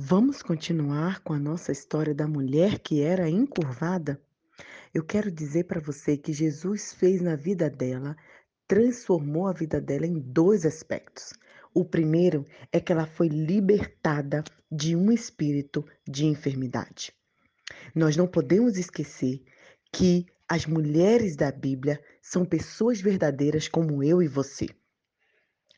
Vamos continuar com a nossa história da mulher que era encurvada? Eu quero dizer para você que Jesus fez na vida dela, transformou a vida dela em dois aspectos. O primeiro é que ela foi libertada de um espírito de enfermidade. Nós não podemos esquecer que as mulheres da Bíblia são pessoas verdadeiras como eu e você.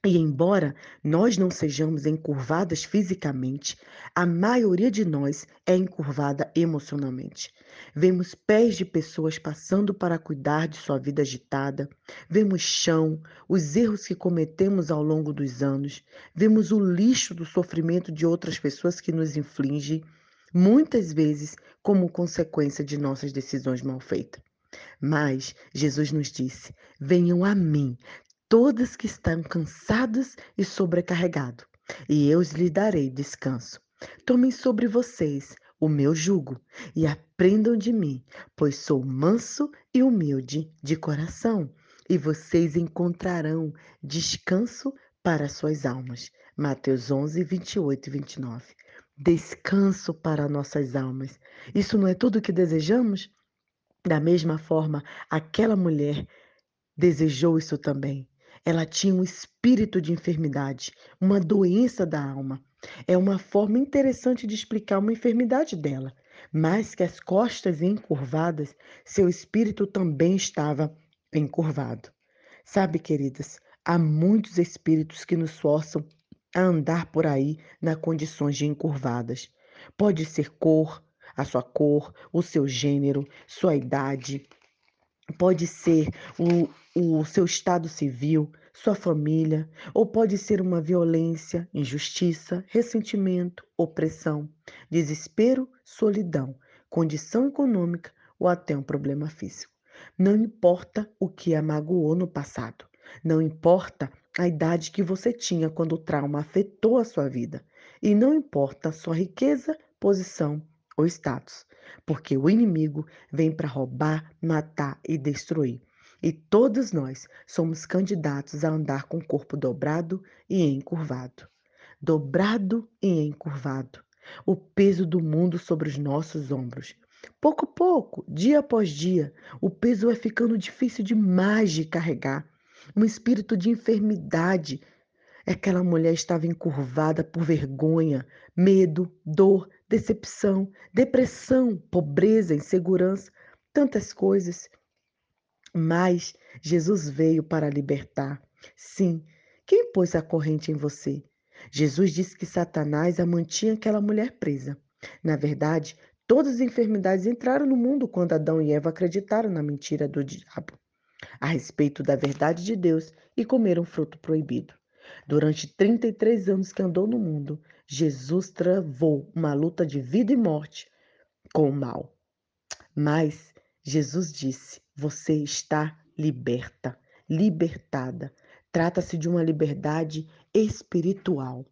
E embora nós não sejamos encurvadas fisicamente, a maioria de nós é encurvada emocionalmente. Vemos pés de pessoas passando para cuidar de sua vida agitada, vemos chão, os erros que cometemos ao longo dos anos, vemos o lixo do sofrimento de outras pessoas que nos inflige, muitas vezes como consequência de nossas decisões mal feitas. Mas Jesus nos disse: Venham a mim, todas que estão cansados e sobrecarregados, e eu lhes darei descanso. Tomem sobre vocês o meu jugo e aprendam de mim, pois sou manso e humilde de coração, e vocês encontrarão descanso para suas almas. Mateus 11, 28 e 29. Descanso para nossas almas. Isso não é tudo o que desejamos? Da mesma forma, aquela mulher desejou isso também. Ela tinha um espírito de enfermidade, uma doença da alma. É uma forma interessante de explicar uma enfermidade dela, mas que as costas encurvadas, seu espírito também estava encurvado. Sabe, queridas, há muitos espíritos que nos forçam a andar por aí nas condições de encurvadas. Pode ser cor, a sua cor, o seu gênero, sua idade, pode ser o, o seu estado civil, sua família, ou pode ser uma violência, injustiça, ressentimento, opressão, desespero, solidão, condição econômica ou até um problema físico. Não importa o que a magoou no passado, não importa a idade que você tinha quando o trauma afetou a sua vida, e não importa sua riqueza, posição ou status, porque o inimigo vem para roubar, matar e destruir. E todos nós somos candidatos a andar com o corpo dobrado e encurvado. Dobrado e encurvado. O peso do mundo sobre os nossos ombros. Pouco a pouco, dia após dia, o peso vai ficando difícil demais de carregar. Um espírito de enfermidade. Aquela mulher estava encurvada por vergonha, medo, dor, decepção, depressão, pobreza, insegurança, tantas coisas. Mas Jesus veio para libertar. Sim, quem pôs a corrente em você? Jesus disse que Satanás a mantinha aquela mulher presa. Na verdade, todas as enfermidades entraram no mundo quando Adão e Eva acreditaram na mentira do diabo a respeito da verdade de Deus e comeram fruto proibido. Durante 33 anos que andou no mundo, Jesus travou uma luta de vida e morte com o mal. Mas Jesus disse: Você está liberta, libertada. Trata-se de uma liberdade espiritual.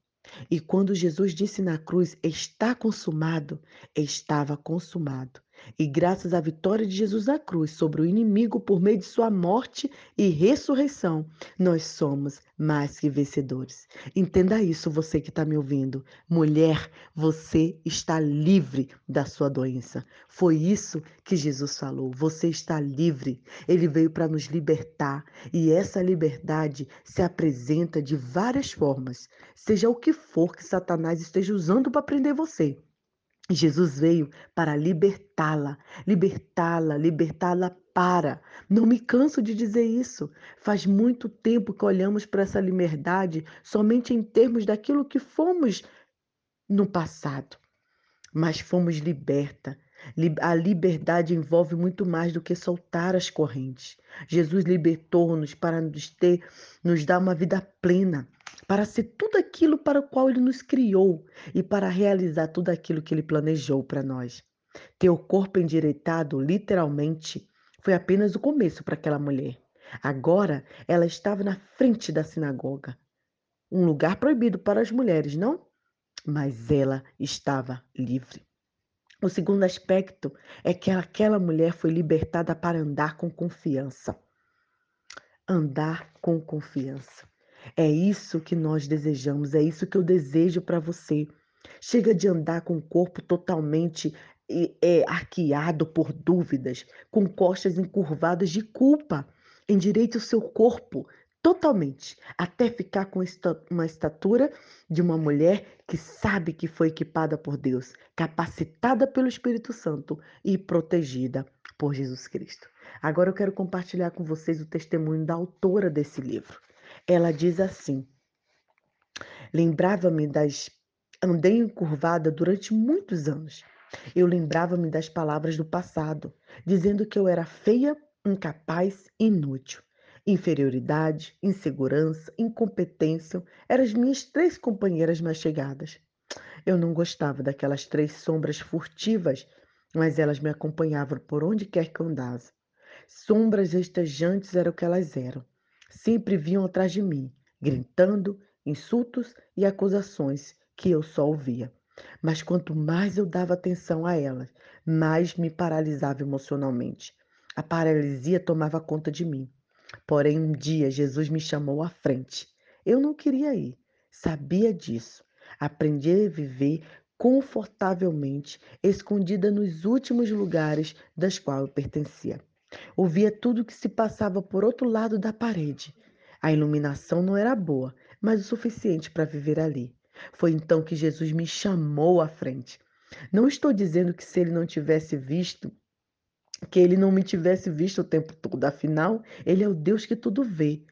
E quando Jesus disse na cruz: Está consumado, estava consumado. E graças à vitória de Jesus na cruz sobre o inimigo por meio de sua morte e ressurreição, nós somos mais que vencedores. Entenda isso, você que está me ouvindo. Mulher, você está livre da sua doença. Foi isso que Jesus falou. Você está livre. Ele veio para nos libertar. E essa liberdade se apresenta de várias formas, seja o que for que Satanás esteja usando para prender você. Jesus veio para libertá-la, libertá-la, libertá-la para. Não me canso de dizer isso. Faz muito tempo que olhamos para essa liberdade somente em termos daquilo que fomos no passado. Mas fomos liberta. A liberdade envolve muito mais do que soltar as correntes. Jesus libertou-nos para nos ter, nos dar uma vida plena para ser tudo aquilo para o qual Ele nos criou e para realizar tudo aquilo que Ele planejou para nós. Ter o corpo endireitado, literalmente, foi apenas o começo para aquela mulher. Agora ela estava na frente da sinagoga. Um lugar proibido para as mulheres, não? Mas ela estava livre. O segundo aspecto é que aquela mulher foi libertada para andar com confiança. Andar com confiança. É isso que nós desejamos, é isso que eu desejo para você. Chega de andar com o corpo totalmente é arqueado por dúvidas, com costas encurvadas de culpa. Endireite o seu corpo totalmente, até ficar com uma estatura de uma mulher que sabe que foi equipada por Deus, capacitada pelo Espírito Santo e protegida por Jesus Cristo. Agora eu quero compartilhar com vocês o testemunho da autora desse livro. Ela diz assim: Lembrava-me das. Andei encurvada durante muitos anos. Eu lembrava-me das palavras do passado, dizendo que eu era feia, incapaz, inútil. Inferioridade, insegurança, incompetência eram as minhas três companheiras mais chegadas. Eu não gostava daquelas três sombras furtivas, mas elas me acompanhavam por onde quer que eu andasse. Sombras estejantes eram o que elas eram. Sempre vinham atrás de mim, gritando, insultos e acusações que eu só ouvia. Mas quanto mais eu dava atenção a elas, mais me paralisava emocionalmente. A paralisia tomava conta de mim. Porém, um dia Jesus me chamou à frente. Eu não queria ir, sabia disso. Aprendi a viver confortavelmente, escondida nos últimos lugares das quais eu pertencia. Ouvia tudo o que se passava por outro lado da parede. A iluminação não era boa, mas o suficiente para viver ali. Foi então que Jesus me chamou à frente. Não estou dizendo que se ele não tivesse visto, que ele não me tivesse visto o tempo todo, afinal, ele é o Deus que tudo vê.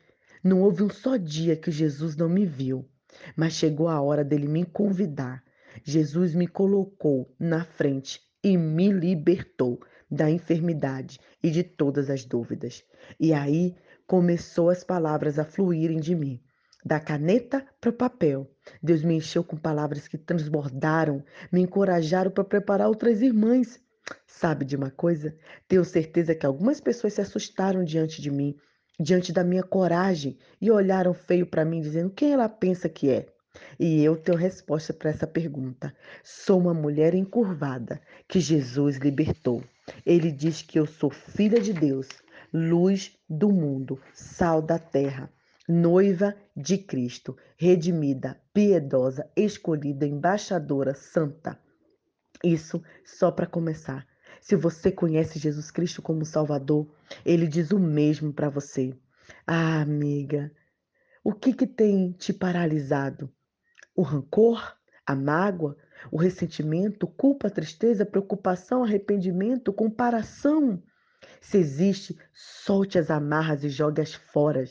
Não houve um só dia que Jesus não me viu, mas chegou a hora dele me convidar. Jesus me colocou na frente e me libertou da enfermidade e de todas as dúvidas. E aí começou as palavras a fluírem de mim. Da caneta para o papel. Deus me encheu com palavras que transbordaram, me encorajaram para preparar outras irmãs. Sabe de uma coisa? Tenho certeza que algumas pessoas se assustaram diante de mim, diante da minha coragem, e olharam feio para mim, dizendo: quem ela pensa que é? E eu tenho resposta para essa pergunta. Sou uma mulher encurvada que Jesus libertou. Ele diz que eu sou filha de Deus, luz do mundo, sal da terra, noiva de Cristo, redimida, piedosa, escolhida, embaixadora, santa. Isso só para começar. Se você conhece Jesus Cristo como Salvador, ele diz o mesmo para você. Ah, amiga, o que, que tem te paralisado? O rancor, a mágoa, o ressentimento, culpa, tristeza, preocupação, arrependimento, comparação. Se existe, solte as amarras e jogue-as fora.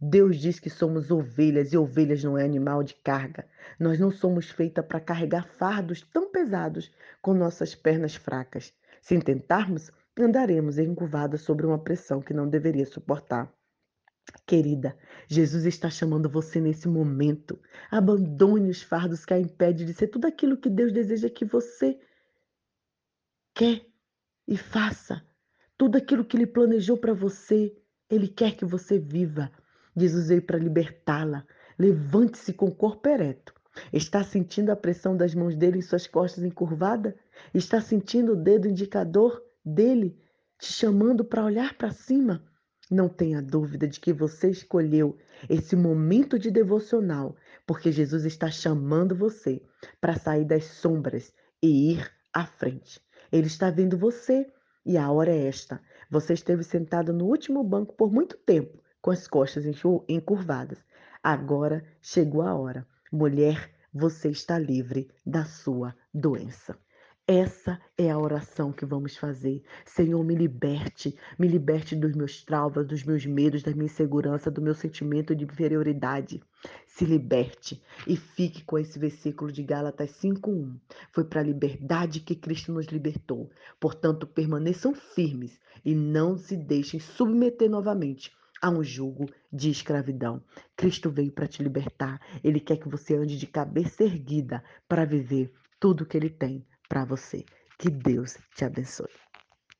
Deus diz que somos ovelhas e ovelhas não é animal de carga. Nós não somos feitas para carregar fardos tão pesados com nossas pernas fracas. Se tentarmos, andaremos encurvadas sobre uma pressão que não deveria suportar. Querida, Jesus está chamando você nesse momento. Abandone os fardos que a impedem de ser tudo aquilo que Deus deseja que você quer e faça. Tudo aquilo que Ele planejou para você, Ele quer que você viva. Jesus veio para libertá-la. Levante-se com o corpo ereto. Está sentindo a pressão das mãos dele em suas costas encurvadas? Está sentindo o dedo indicador dele te chamando para olhar para cima? Não tenha dúvida de que você escolheu esse momento de devocional, porque Jesus está chamando você para sair das sombras e ir à frente. Ele está vendo você e a hora é esta. Você esteve sentado no último banco por muito tempo com as costas encurvadas. Agora chegou a hora. Mulher, você está livre da sua doença. Essa é a oração que vamos fazer. Senhor, me liberte, me liberte dos meus traumas, dos meus medos, da minha insegurança, do meu sentimento de inferioridade. Se liberte e fique com esse versículo de Gálatas 5:1. Foi para a liberdade que Cristo nos libertou. Portanto, permaneçam firmes e não se deixem submeter novamente a um jugo de escravidão. Cristo veio para te libertar. Ele quer que você ande de cabeça erguida para viver tudo que ele tem para você. Que Deus te abençoe.